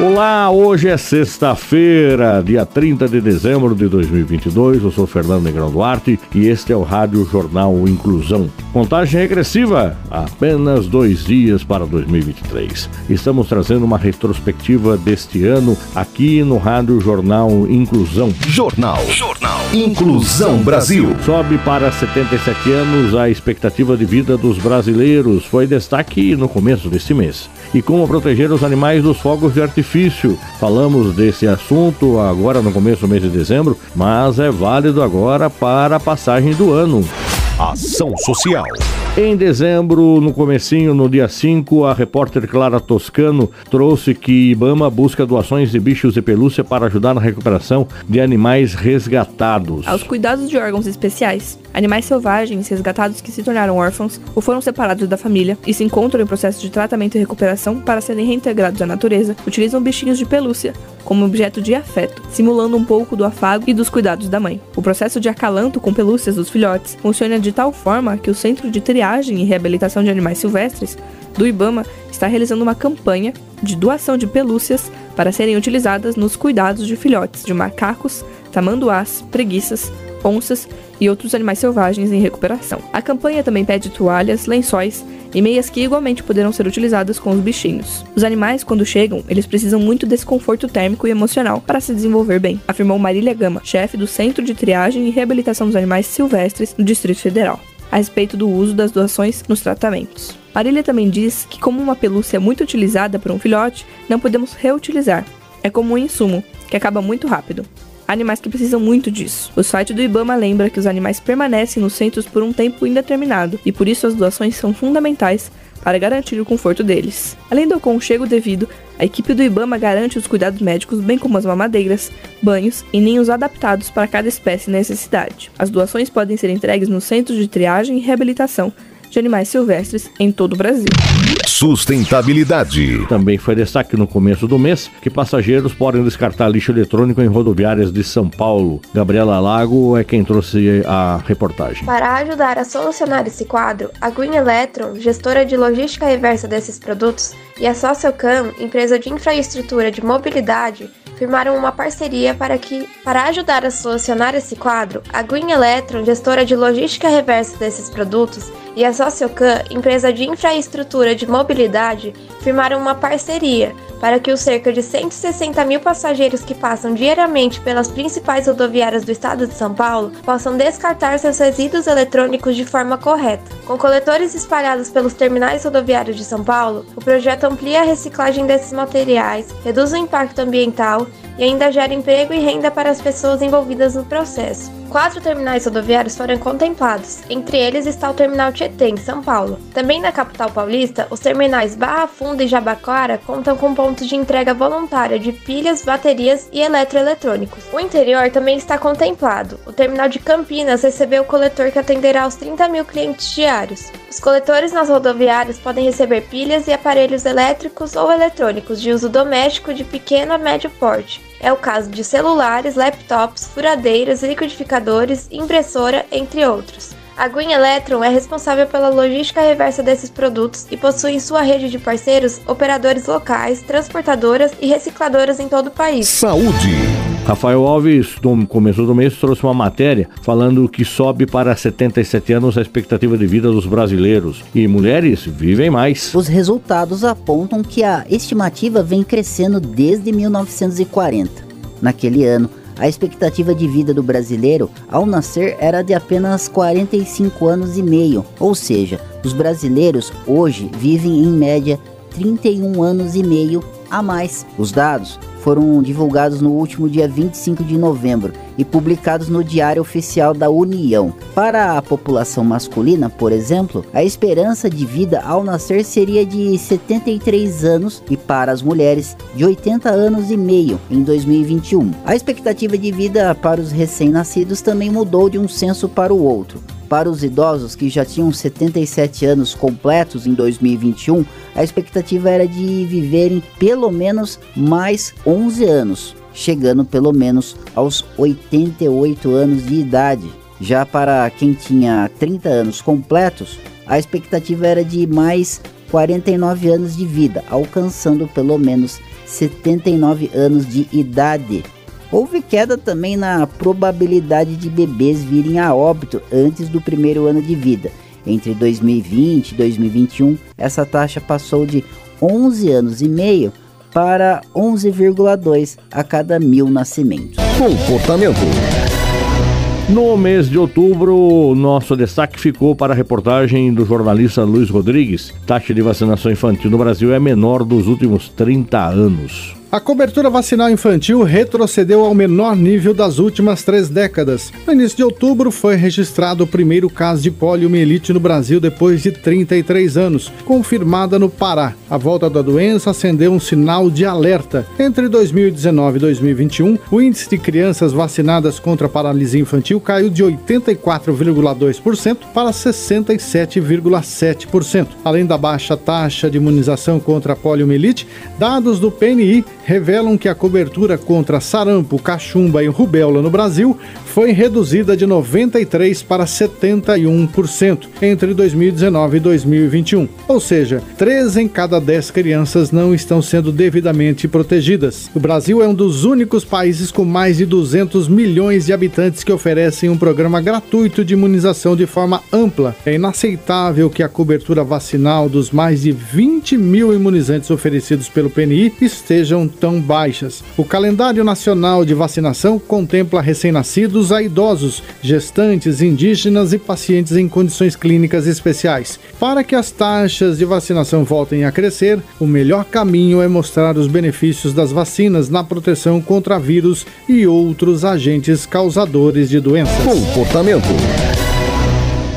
Olá, hoje é sexta-feira, dia 30 de dezembro de 2022. Eu sou Fernando Negrão Duarte e este é o Rádio Jornal Inclusão. Contagem regressiva, apenas dois dias para 2023. Estamos trazendo uma retrospectiva deste ano aqui no Rádio Jornal Inclusão. Jornal. Jornal. Inclusão Brasil. Sobe para 77 anos a expectativa de vida dos brasileiros. Foi destaque no começo deste mês. E como proteger os animais dos fogos de artifício. Falamos desse assunto agora no começo do mês de dezembro, mas é válido agora para a passagem do ano. Ação Social. Em dezembro, no comecinho, no dia 5, a repórter Clara Toscano trouxe que Ibama busca doações de bichos de pelúcia para ajudar na recuperação de animais resgatados. Aos cuidados de órgãos especiais. Animais selvagens resgatados que se tornaram órfãos ou foram separados da família e se encontram em processo de tratamento e recuperação para serem reintegrados à natureza, utilizam bichinhos de pelúcia como objeto de afeto, simulando um pouco do afago e dos cuidados da mãe. O processo de acalanto com pelúcias dos filhotes funciona de tal forma que o Centro de Triagem e Reabilitação de Animais Silvestres do IBAMA está realizando uma campanha de doação de pelúcias para serem utilizadas nos cuidados de filhotes de macacos, tamanduás, preguiças, onças e outros animais selvagens em recuperação. A campanha também pede toalhas, lençóis e meias que igualmente poderão ser utilizadas com os bichinhos. Os animais, quando chegam, eles precisam muito desse conforto térmico e emocional para se desenvolver bem, afirmou Marília Gama, chefe do Centro de Triagem e Reabilitação dos Animais Silvestres do Distrito Federal, a respeito do uso das doações nos tratamentos. Marília também diz que, como uma pelúcia é muito utilizada por um filhote, não podemos reutilizar. É como um insumo, que acaba muito rápido animais que precisam muito disso. O site do Ibama lembra que os animais permanecem nos centros por um tempo indeterminado e por isso as doações são fundamentais para garantir o conforto deles. Além do aconchego devido, a equipe do Ibama garante os cuidados médicos, bem como as mamadeiras, banhos e ninhos adaptados para cada espécie e necessidade. As doações podem ser entregues nos centros de triagem e reabilitação de animais silvestres em todo o Brasil. Sustentabilidade. Também foi destaque no começo do mês que passageiros podem descartar lixo eletrônico em rodoviárias de São Paulo. Gabriela Lago é quem trouxe a reportagem. Para ajudar a solucionar esse quadro, a Green Electron, gestora de logística reversa desses produtos, e a Sociocam, empresa de infraestrutura de mobilidade, firmaram uma parceria para que, para ajudar a solucionar esse quadro, a Green Electron, gestora de logística reversa desses produtos, e a Sociocam, empresa de infraestrutura de mobilidade, firmaram uma parceria para que os cerca de 160 mil passageiros que passam diariamente pelas principais rodoviárias do estado de São Paulo possam descartar seus resíduos eletrônicos de forma correta. Com coletores espalhados pelos terminais rodoviários de São Paulo, o projeto amplia a reciclagem desses materiais, reduz o impacto ambiental e ainda gera emprego e renda para as pessoas envolvidas no processo. Quatro terminais rodoviários foram contemplados, entre eles está o Terminal Tietê, em São Paulo. Também na capital paulista, os terminais Barra Funda e Jabaquara contam com pontos de entrega voluntária de pilhas, baterias e eletroeletrônicos. O interior também está contemplado. O terminal de Campinas recebeu o coletor que atenderá aos 30 mil clientes diários. Os coletores nas rodoviárias podem receber pilhas e aparelhos elétricos ou eletrônicos de uso doméstico de pequeno a médio porte. É o caso de celulares, laptops, furadeiras, liquidificadores, impressora, entre outros. A Green Electron é responsável pela logística reversa desses produtos e possui em sua rede de parceiros operadores locais, transportadoras e recicladoras em todo o país. Saúde. Rafael Alves, no começo do mês, trouxe uma matéria falando que sobe para 77 anos a expectativa de vida dos brasileiros e mulheres vivem mais. Os resultados apontam que a estimativa vem crescendo desde 1940. Naquele ano, a expectativa de vida do brasileiro ao nascer era de apenas 45 anos e meio, ou seja, os brasileiros hoje vivem em média 31 anos e meio a mais. Os dados foram divulgados no último dia 25 de novembro e publicados no Diário Oficial da União. Para a população masculina, por exemplo, a esperança de vida ao nascer seria de 73 anos e para as mulheres de 80 anos e meio em 2021. A expectativa de vida para os recém-nascidos também mudou de um censo para o outro. Para os idosos que já tinham 77 anos completos em 2021, a expectativa era de viverem pelo menos mais 11 anos, chegando pelo menos aos 88 anos de idade. Já para quem tinha 30 anos completos, a expectativa era de mais 49 anos de vida, alcançando pelo menos 79 anos de idade. Houve queda também na probabilidade de bebês virem a óbito antes do primeiro ano de vida. Entre 2020 e 2021, essa taxa passou de 11 anos e meio para 11,2 a cada mil nascimentos. Comportamento. No mês de outubro, nosso destaque ficou para a reportagem do jornalista Luiz Rodrigues. Taxa de vacinação infantil no Brasil é menor dos últimos 30 anos. A cobertura vacinal infantil retrocedeu ao menor nível das últimas três décadas. No início de outubro, foi registrado o primeiro caso de poliomielite no Brasil depois de 33 anos, confirmada no Pará. A volta da doença acendeu um sinal de alerta. Entre 2019 e 2021, o índice de crianças vacinadas contra a paralisia infantil caiu de 84,2% para 67,7%. Além da baixa taxa de imunização contra a poliomielite, dados do PNI revelam que a cobertura contra sarampo, cachumba e rubéola no Brasil foi reduzida de 93 para 71% entre 2019 e 2021. Ou seja, 3 em cada 10 crianças não estão sendo devidamente protegidas. O Brasil é um dos únicos países com mais de 200 milhões de habitantes que oferecem um programa gratuito de imunização de forma ampla. É inaceitável que a cobertura vacinal dos mais de 20 mil imunizantes oferecidos pelo PNI estejam tão baixas. O calendário nacional de vacinação contempla recém-nascidos a idosos, gestantes, indígenas e pacientes em condições clínicas especiais. Para que as taxas de vacinação voltem a crescer, o melhor caminho é mostrar os benefícios das vacinas na proteção contra vírus e outros agentes causadores de doenças. Comportamento.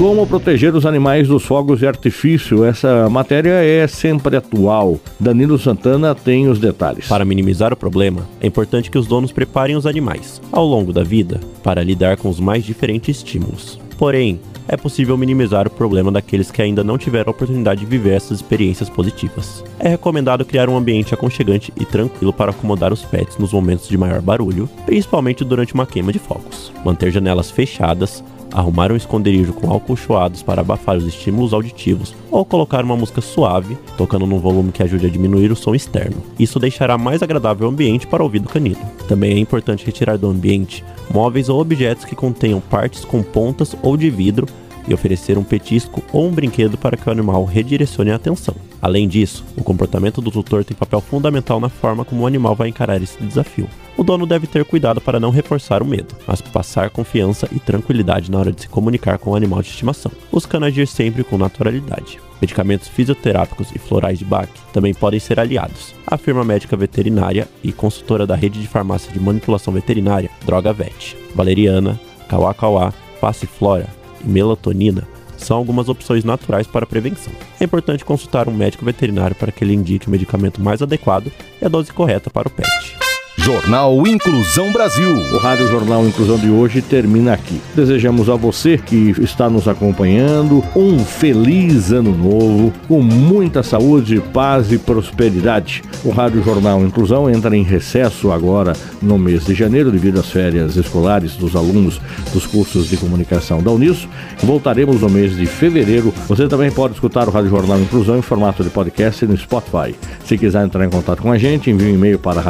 Como proteger os animais dos fogos de artifício? Essa matéria é sempre atual. Danilo Santana tem os detalhes. Para minimizar o problema, é importante que os donos preparem os animais, ao longo da vida, para lidar com os mais diferentes estímulos. Porém, é possível minimizar o problema daqueles que ainda não tiveram a oportunidade de viver essas experiências positivas. É recomendado criar um ambiente aconchegante e tranquilo para acomodar os pets nos momentos de maior barulho, principalmente durante uma queima de fogos. Manter janelas fechadas, arrumar um esconderijo com alcochoados para abafar os estímulos auditivos ou colocar uma música suave, tocando num volume que ajude a diminuir o som externo. Isso deixará mais agradável o ambiente para o ouvido canino. Também é importante retirar do ambiente móveis ou objetos que contenham partes com pontas ou de vidro e oferecer um petisco ou um brinquedo para que o animal redirecione a atenção. Além disso, o comportamento do tutor tem papel fundamental na forma como o animal vai encarar esse desafio. O dono deve ter cuidado para não reforçar o medo, mas passar confiança e tranquilidade na hora de se comunicar com o animal de estimação, buscando agir sempre com naturalidade. Medicamentos fisioterápicos e florais de Bach também podem ser aliados, afirma médica veterinária e consultora da rede de farmácia de manipulação veterinária Droga Vet. Valeriana, Kawakawa, Passiflora e melatonina são algumas opções naturais para prevenção. É importante consultar um médico veterinário para que ele indique o medicamento mais adequado e a dose correta para o pet. Jornal Inclusão Brasil. O Rádio Jornal Inclusão de hoje termina aqui. Desejamos a você que está nos acompanhando um feliz ano novo, com muita saúde, paz e prosperidade. O Rádio Jornal Inclusão entra em recesso agora no mês de janeiro, devido às férias escolares dos alunos dos cursos de comunicação da Uniso. Voltaremos no mês de fevereiro. Você também pode escutar o Rádio Jornal Inclusão em formato de podcast no Spotify. Se quiser entrar em contato com a gente, envie um e-mail para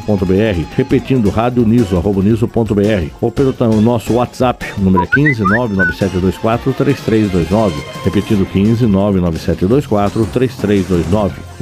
radioniso.br repetindo radioniso.br ou pelo nosso WhatsApp, o número é 15 99724 3329, repetindo 15 99724 3329.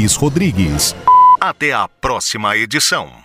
Luiz Rodrigues. Até a próxima edição.